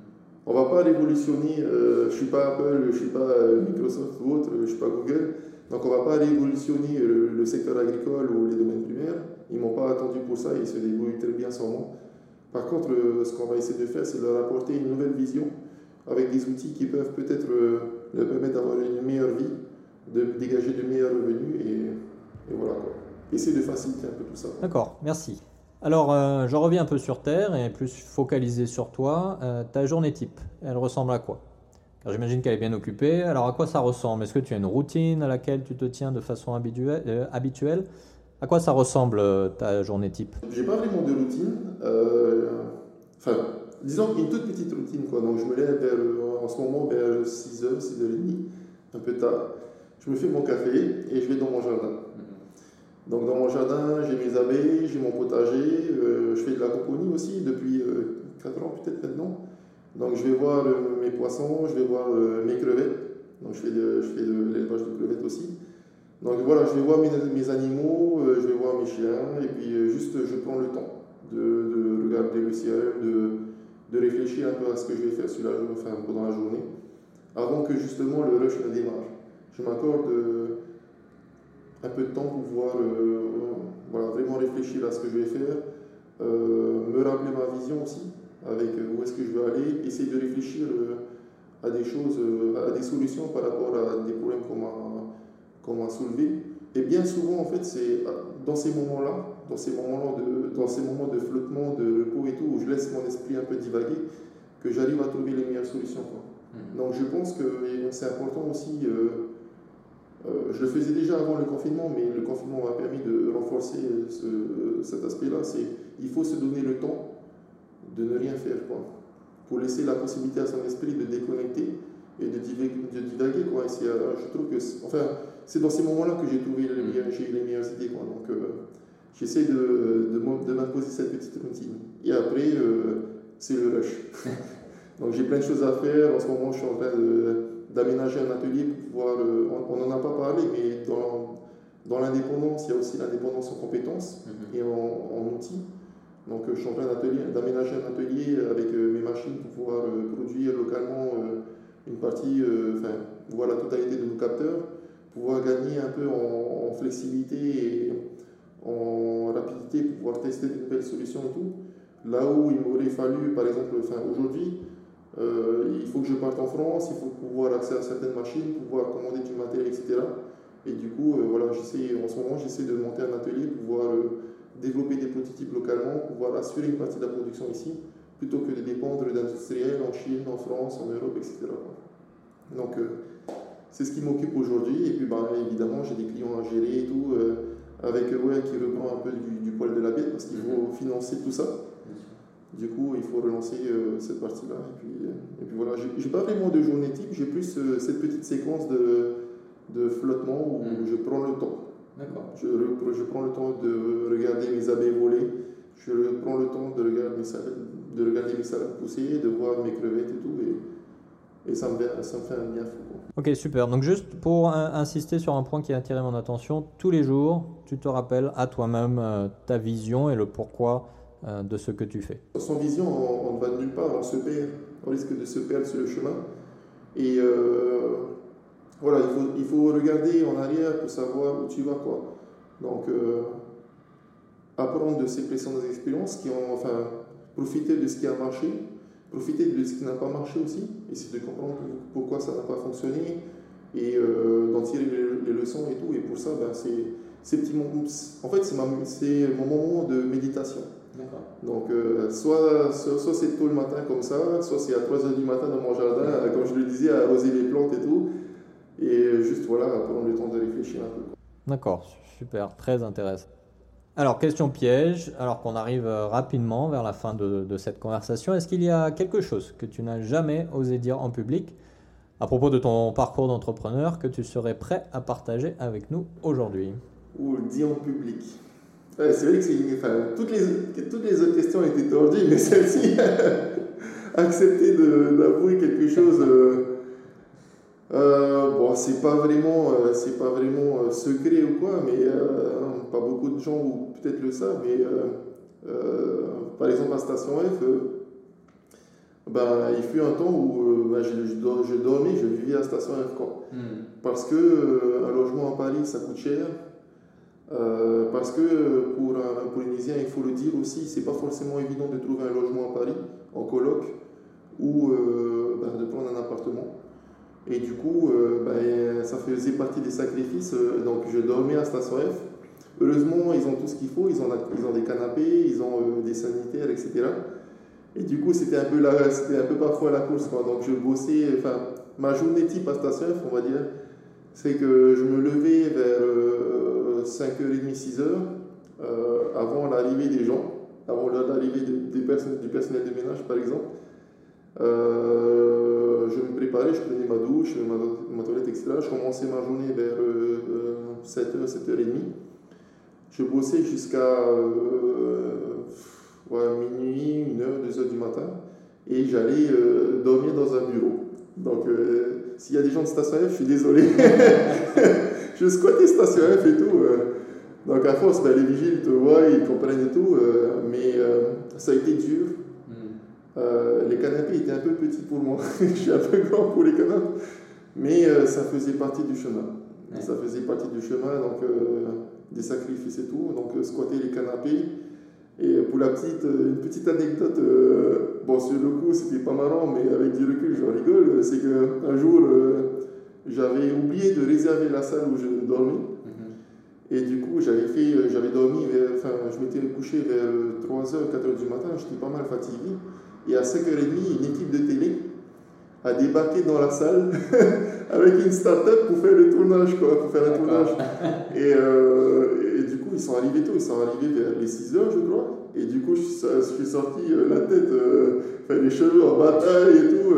on va pas révolutionner, euh, je suis pas Apple, je suis pas euh, Microsoft ou autre, je suis pas Google, donc on va pas révolutionner le, secteur agricole ou les domaines primaires. Ils m'ont pas attendu pour ça, ils se débrouillent très bien sans moi. Par contre, euh, ce qu'on va essayer de faire, c'est leur apporter une nouvelle vision avec des outils qui peuvent peut-être leur permettre d'avoir une meilleure vie, de dégager de meilleurs revenus et, et voilà quoi. Essayer de faciliter un peu tout ça. D'accord, merci. Alors, euh, je reviens un peu sur Terre et plus focalisé sur toi. Euh, ta journée type, elle ressemble à quoi? Car j'imagine qu'elle est bien occupée. Alors, à quoi ça ressemble? Est-ce que tu as une routine à laquelle tu te tiens de façon euh, habituelle? À quoi ça ressemble ta journée type? J'ai pas vraiment de routine. Enfin, disons une toute petite routine. Quoi. Donc, je me lève en ce moment vers 6h, 6h30, un peu tard. Je me fais mon café et je vais dans mon jardin. Donc dans mon jardin, j'ai mes abeilles, j'ai mon potager, euh, je fais de l'aquaponie aussi depuis 4 euh, ans peut-être maintenant. Donc je vais voir euh, mes poissons, je vais voir mes crevettes. Donc je fais de, l'élevage de crevettes aussi. Donc voilà, je vais voir mes, mes animaux, je vais voir mes chiens, et puis juste je prends le temps de, de regarder le ciel, de, de, réfléchir un peu à ce que je vais faire sur la, enfin, pendant la journée, avant que justement le rush ne démarre. Je m'accorde un peu de temps pour pouvoir euh, voilà, vraiment réfléchir à ce que je vais faire, euh, me rappeler ma vision aussi, avec euh, où est-ce que je veux aller, essayer de réfléchir à des choses, à des solutions par rapport à des problèmes qu'on m'a soulevés. Et bien souvent, en fait, c'est dans ces moments-là, dans ces moments-là, de, dans ces moments de flottement, de repos et tout, où je laisse mon esprit un peu divaguer, que j'arrive à trouver les meilleures solutions. Quoi. Mmh. Donc je pense que c'est important aussi euh, je le faisais déjà avant le confinement, mais le confinement m'a permis de renforcer cet aspect-là. C'est il faut se donner le temps de ne rien faire, quoi, pour laisser la possibilité à son esprit de déconnecter et de divaguer. quoi. Euh, je trouve que, enfin, c'est dans ces moments-là que j'ai trouvé les meilleures, les meilleures idées, quoi. Donc, euh, j'essaie de, de, de m'imposer cette petite routine. Et après, c'est le rush. Donc, j'ai plein de choses à faire. En ce moment, je suis en train de d'aménager un atelier pour pouvoir. on n'en a pas parlé, mais dans, dans l'indépendance, il y a aussi l'indépendance en compétences mhm. et en, outils. Donc, je suis en train d'aménager un atelier avec mes machines pour pouvoir produire localement une partie, enfin, voir la totalité de nos capteurs, pouvoir gagner un peu en, flexibilité et en rapidité pour pouvoir tester de nouvelles solutions et tout. Là où il m'aurait fallu, par exemple, enfin, aujourd'hui, euh, il faut que je parte en France, il faut pouvoir accéder à certaines machines, pouvoir commander du matériel, etc. Et du coup, euh, voilà, j'essaie, en ce moment, j'essaie de monter un atelier pouvoir euh, développer des prototypes localement, pouvoir assurer une partie de la production ici, plutôt que de dépendre d'industriels en Chine, en France, en Europe, etc. Donc, c'est ce qui m'occupe aujourd'hui. Et puis, ben, évidemment, j'ai des clients à gérer et tout, avec ouais, qui reprend un peu du, poil de la bête parce qu'il faut mhm. financer tout ça. Du coup, il faut relancer euh, cette partie-là. Et puis, euh, et puis voilà, j'ai pas vraiment de journée type, j'ai plus euh, cette petite séquence de, de flottement où hmm. je prends le temps. Je, je, prends le temps de regarder mes abeilles voler, je prends le temps de regarder mes salades, de regarder mes salades pousser, de voir mes crevettes et tout. Et, et ça, me, ça me fait un bien fou. Ok, super. Donc juste pour insister sur un point qui a attiré mon attention, tous les jours, tu te rappelles à toi-même ta vision et le pourquoi euh, de ce que tu fais. Sans vision, on, ne va nulle part, on se perd, on risque de se perdre sur le chemin. Et euh, voilà, il faut, regarder en arrière pour savoir où tu vas. Quoi. Donc, euh, apprendre de ces précédentes expériences qui ont, enfin, profiter de ce qui a marché, profiter de ce qui n'a pas marché aussi, essayer de comprendre pourquoi ça n'a pas fonctionné et d'en tirer les, leçons et tout. Et pour ça, ben, c'est ces petits moments, en fait, c'est mon moment de méditation. Donc, euh, soit, soit, c'est tôt le matin comme ça, soit c'est à 3h du matin dans mon jardin, comme je le disais, à arroser les plantes et tout. Et juste, voilà, prendre le temps de réfléchir un peu. D'accord, super, très intéressant. Alors, question piège, alors qu'on arrive euh, rapidement vers la fin de, de cette conversation, est-ce qu'il y a quelque chose que tu n'as jamais osé dire en public à propos de ton parcours d'entrepreneur que tu serais prêt à partager avec nous aujourd'hui? Ou dit en public c'est vrai que enfin, toutes, les, toutes les autres questions étaient tordues, mais celle-ci, accepter d'avouer quelque chose, euh, euh, bon, c'est pas vraiment, euh, c'est pas vraiment secret ou quoi, mais pas beaucoup de gens ou peut-être le savent, mais par exemple à Station F, ben, il fut un temps où ben, je, je, dormais, je vivais à Station F. Quoi. Hmm. Parce que un logement à Paris, ça coûte cher. Euh, parce que pour un, Polynésien, il faut le dire aussi, c'est pas forcément évident de trouver un logement à Paris, en coloc, ou euh, ben, de prendre un appartement. Et du coup, euh, ben, ça faisait partie des sacrifices. donc je dormais à Station F. Heureusement, ils ont tout ce qu'il faut, ils ont, ils ont des canapés, ils ont des sanitaires, etc. Et du coup, c'était un peu un peu parfois la course. Donc je bossais, enfin, ma journée type à Station F, on va dire, c'est que je me levais vers 5h30, 6h, euh, avant l'arrivée des gens, avant l'arrivée du personnel de ménage par exemple. Euh, je me préparais, je prenais ma douche, ma, toilette, etc. Je commençais ma journée vers 7h, euh, 7h30. Je bossais jusqu'à minuit, 1h, 2h du matin. Et j'allais dormir dans un bureau. Donc, s'il y a des gens de Station je suis désolé. je squattais Station F et tout. Euh. donc, à force, ben, les vigiles te voient, ils comprennent et tout. Euh, mais euh, ça a été dur. Hmm. les canapés étaient un peu petits pour moi. je suis un peu grand pour les canapés. Mais ça faisait partie du chemin. Ça faisait partie du chemin, donc des sacrifices et tout. Donc, squatter les canapés. Et pour la petite, une petite anecdote, bon, sur le coup, c'était pas marrant, mais avec du recul, je rigole. C'est qu'un jour, j'avais oublié de réserver la salle où je dormais. Mhm. Et du coup, j'avais fait, euh, j'avais dormi, enfin, je m'étais couché vers 3h, euh, 4h du matin, j'étais pas mal fatigué. Et à 5h30, une équipe de télé a débarqué dans la salle avec une start-up pour faire le tournage, quoi, pour faire un tournage. Et, euh, et, du coup, ils sont arrivés tôt, ils sont arrivés vers les 6h, je crois. Et du coup, je, suis sorti la tête, les cheveux en bataille et tout.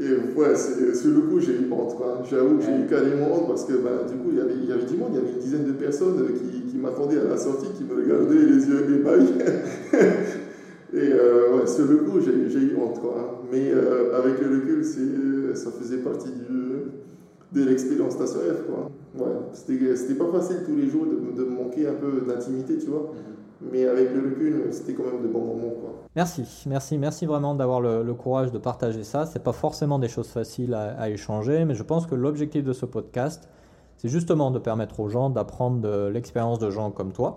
Et ouais, sur le coup, j'ai eu honte. J'avoue que j'ai eu carrément honte parce que bah, du coup, il y, avait, il y avait du monde, il y avait une dizaine de personnes qui, qui m'attendaient à la sortie, qui me regardaient les yeux ébahis. Et ouais, sur le coup, j'ai eu honte. Quoi. Mais avec le recul, ça faisait partie de l'expérience Station F. Quoi. Ouais, c'était pas facile tous les jours de, de manquer un peu d'intimité, tu vois. Mhm. Mais avec le recul, c'était quand même de bons moments. Merci, merci, merci vraiment d'avoir le, courage de partager ça. C'est pas forcément des choses faciles à, échanger, mais je pense que l'objectif de ce podcast, c'est justement de permettre aux gens d'apprendre de l'expérience de gens comme toi.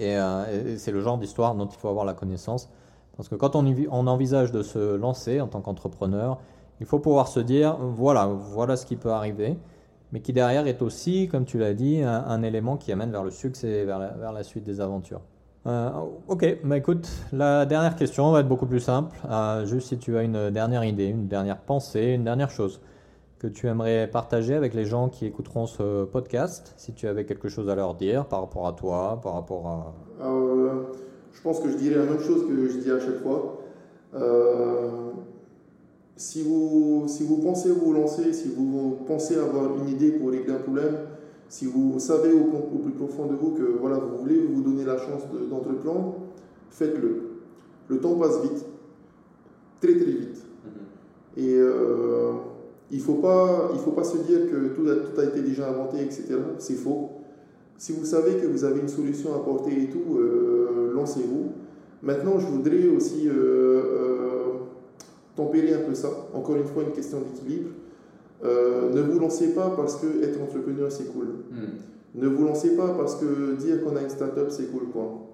Euh, et, c'est le genre d'histoire dont il faut avoir la connaissance. Parce que quand on, on envisage de se lancer en tant qu'entrepreneur, il faut pouvoir se dire, voilà, voilà ce qui peut arriver mais qui derrière est aussi, comme tu l'as dit, un, élément qui amène vers le succès, vers la, vers la suite des aventures. Euh, ok, bah écoute, la dernière question va être beaucoup plus simple. Euh, juste si tu as une dernière idée, une dernière pensée, une dernière chose que tu aimerais partager avec les gens qui écouteront ce podcast, si tu avais quelque chose à leur dire par rapport à toi, par rapport à... Euh, je pense que je dirais la même chose que je dis à chaque fois. Si, vous, si vous pensez vous lancer, si vous pensez avoir une idée pour régler un problème, si vous savez au, plus profond de vous que voilà, vous voulez vous donner la chance d'entreprendre, faites-le. Le temps passe vite, très très vite. Mm-hmm. Et euh, il ne faut, pas, faut pas se dire que tout a, tout a été déjà inventé, etc. C'est faux. Si vous savez que vous avez une solution à porter et tout, euh, lancez-vous. Maintenant, je voudrais aussi euh, tempérer un peu ça. Encore une fois, une question d'équilibre. Euh, ne vous lancez pas parce que être entrepreneur c'est cool. Hmm. Ne vous lancez pas parce que dire qu'on a une startup c'est cool quoi.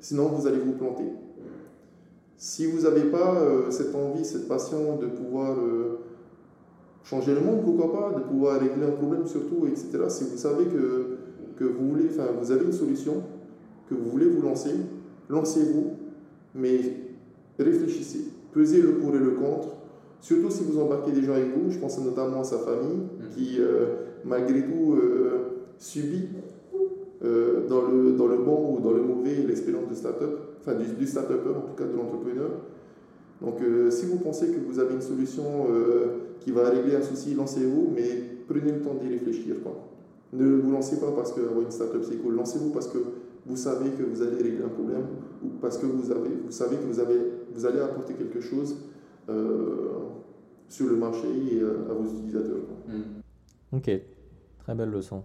Sinon vous allez vous planter. Si vous n'avez pas euh, cette envie, cette passion de pouvoir euh, changer le monde, pourquoi pas, de pouvoir régler un problème surtout, etc. Si vous savez que, que vous voulez, enfin vous avez une solution, que vous voulez vous lancer, lancez-vous, mais réfléchissez, pesez le pour et le contre Surtout si vous embarquez des gens avec vous, je pense notamment à sa famille, mm. qui euh, malgré tout euh, subit euh, dans, le, dans le bon ou dans le mauvais l'expérience de start-up, enfin du, du start-upper, en tout cas de l'entrepreneur. Donc si vous pensez que vous avez une solution qui va régler un souci, lancez-vous, mais prenez le temps d'y réfléchir. Quoi. Ne vous lancez pas parce que une start-up c'est cool, lancez-vous parce que vous savez que vous allez régler un problème ou parce que vous, avez, vous savez que vous, avez, vous allez apporter quelque chose euh, sur le marché et euh, à vos utilisateurs. Hmm. Ok, très belle leçon.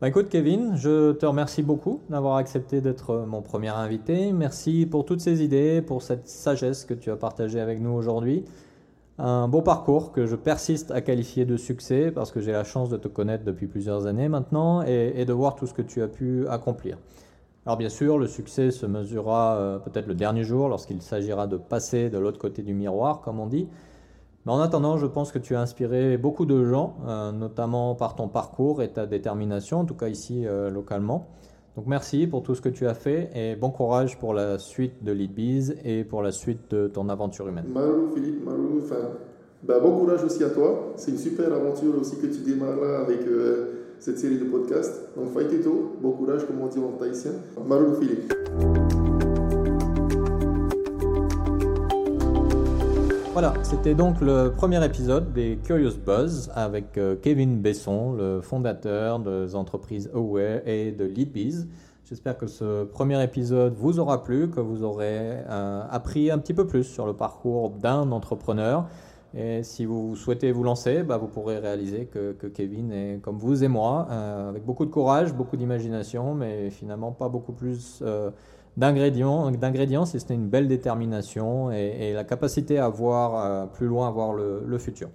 Bah écoute Kevin, je te remercie beaucoup d'avoir accepté d'être mon premier invité. Merci pour toutes ces idées, pour cette sagesse que tu as partagée avec nous aujourd'hui. Un beau parcours que je persiste à qualifier de succès parce que j'ai la chance de te connaître depuis plusieurs années maintenant et, et, de voir tout ce que tu as pu accomplir. Alors bien sûr, le succès se mesurera euh, peut-être le dernier jour lorsqu'il s'agira de passer de l'autre côté du miroir, comme on dit. Mais en attendant, je pense que tu as inspiré beaucoup de gens, euh, notamment par ton parcours et ta détermination, en tout cas ici euh, localement. Donc merci pour tout ce que tu as fait et bon courage pour la suite de LeadBees et pour la suite de ton aventure humaine. Marou, Philippe, Marou, bah, bon courage aussi à toi. C'est une super aventure aussi que tu démarres là avec cette série de podcasts. Donc, Faiteto, bon courage, comme on dit en tahitien. Marou Philippe. Voilà, c'était donc le premier épisode des Curious Buzz avec euh, Kevin Besson, le fondateur des entreprises Aware et de Leadbees. J'espère que ce premier épisode vous aura plu, que vous aurez euh, appris un petit peu plus sur le parcours d'un entrepreneur. Et si vous souhaitez vous lancer, bah, vous pourrez réaliser que, Kevin est comme vous et moi, euh, avec beaucoup de courage, beaucoup d'imagination, mais finalement pas beaucoup plus euh, d'ingrédients, d'ingrédients, si ce n'est une belle détermination et, la capacité à voir euh, plus loin, à voir le futur.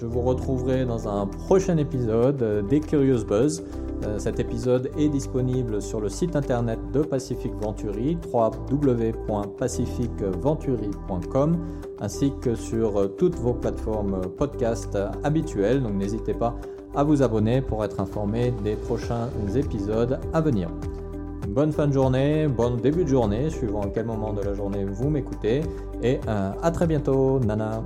Je vous retrouverai dans un prochain épisode des Curious Buzz. Euh, cet épisode est disponible sur le site internet de Pacific Venturi, www.pacificventuri.com, ainsi que sur toutes vos plateformes podcast habituelles. Donc n'hésitez pas à vous abonner pour être informé des prochains épisodes à venir. Bonne fin de journée, bon début de journée, suivant à quel moment de la journée vous m'écoutez, et euh, à très bientôt, Nana.